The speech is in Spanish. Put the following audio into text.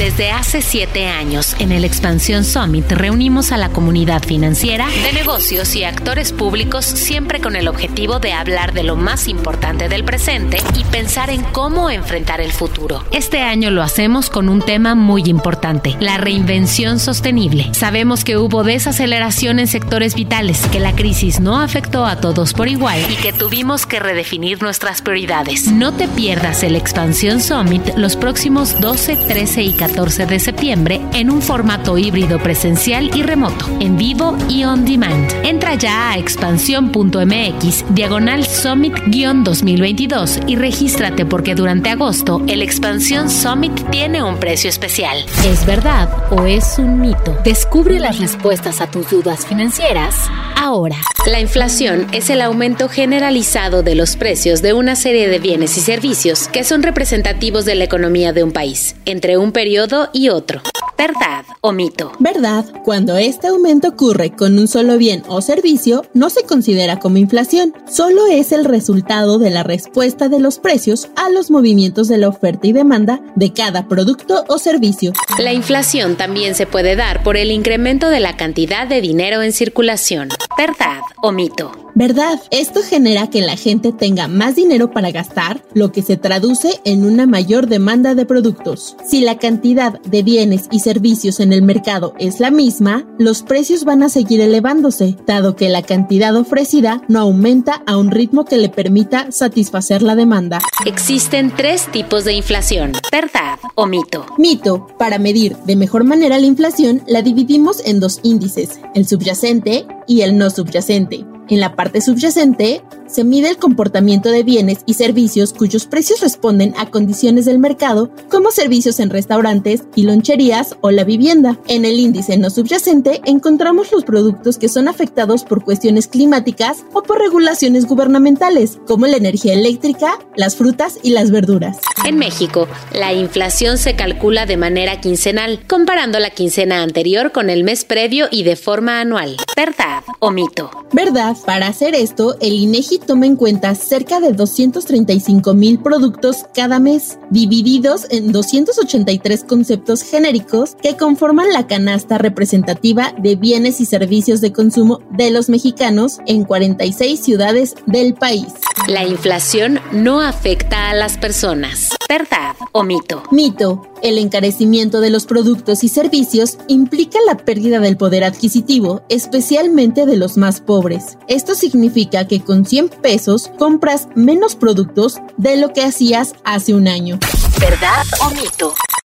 Desde hace siete años, en el Expansión Summit reunimos a la comunidad financiera, de negocios y actores públicos siempre con el objetivo de hablar de lo más importante del presente y pensar en cómo enfrentar el futuro. Este año lo hacemos con un tema muy importante, la reinvención sostenible. Sabemos que hubo desaceleración en sectores vitales, que la crisis no afectó a todos por igual y que tuvimos que redefinir nuestras prioridades. No te pierdas el Expansión Summit los próximos 12, 13 y 14 de septiembre en un formato híbrido presencial y remoto, en vivo y on demand. Entra ya a expansión.mx diagonal Summit-2022 y regístrate porque durante agosto el Expansión Summit tiene un precio especial. ¿Es verdad o es un mito? Descubre las respuestas a tus dudas financieras ahora. La inflación es el aumento generalizado de los precios de una serie de bienes y servicios que son representativos de la economía de un país, entre un periodo y otro. ¿Verdad o mito? Verdad, cuando este aumento ocurre con un solo bien o servicio, no se considera como inflación, solo es el resultado de la respuesta de los precios a los movimientos de la oferta y demanda de cada producto o servicio. La inflación también se puede dar por el incremento de la cantidad de dinero en circulación. ¿Verdad o mito? ¿Verdad? Esto genera que la gente tenga más dinero para gastar, lo que se traduce en una mayor demanda de productos. Si la cantidad de bienes y servicios en el mercado es la misma, los precios van a seguir elevándose, dado que la cantidad ofrecida no aumenta a un ritmo que le permita satisfacer la demanda. Existen tres tipos de inflación, ¿verdad o mito? Mito. Para medir de mejor manera la inflación, la dividimos en dos índices, el subyacente y el no subyacente. En la parte subyacente se mide el comportamiento de bienes y servicios cuyos precios responden a condiciones del mercado, como servicios en restaurantes y loncherías o la vivienda. En el índice no subyacente encontramos los productos que son afectados por cuestiones climáticas o por regulaciones gubernamentales, como la energía eléctrica, las frutas y las verduras. En México, la inflación se calcula de manera quincenal, comparando la quincena anterior con el mes previo y de forma anual. ¿Verdad o mito? ¿Verdad? Para hacer esto, el INEGI toma en cuenta cerca de 235 mil productos cada mes, divididos en 283 conceptos genéricos que conforman la canasta representativa de bienes y servicios de consumo de los mexicanos en 46 ciudades del país. La inflación no afecta a las personas. ¿Verdad o mito? Mito. El encarecimiento de los productos y servicios implica la pérdida del poder adquisitivo, especialmente de los más pobres. Esto significa que con 100 pesos compras menos productos de lo que hacías hace un año. ¿Verdad o mito?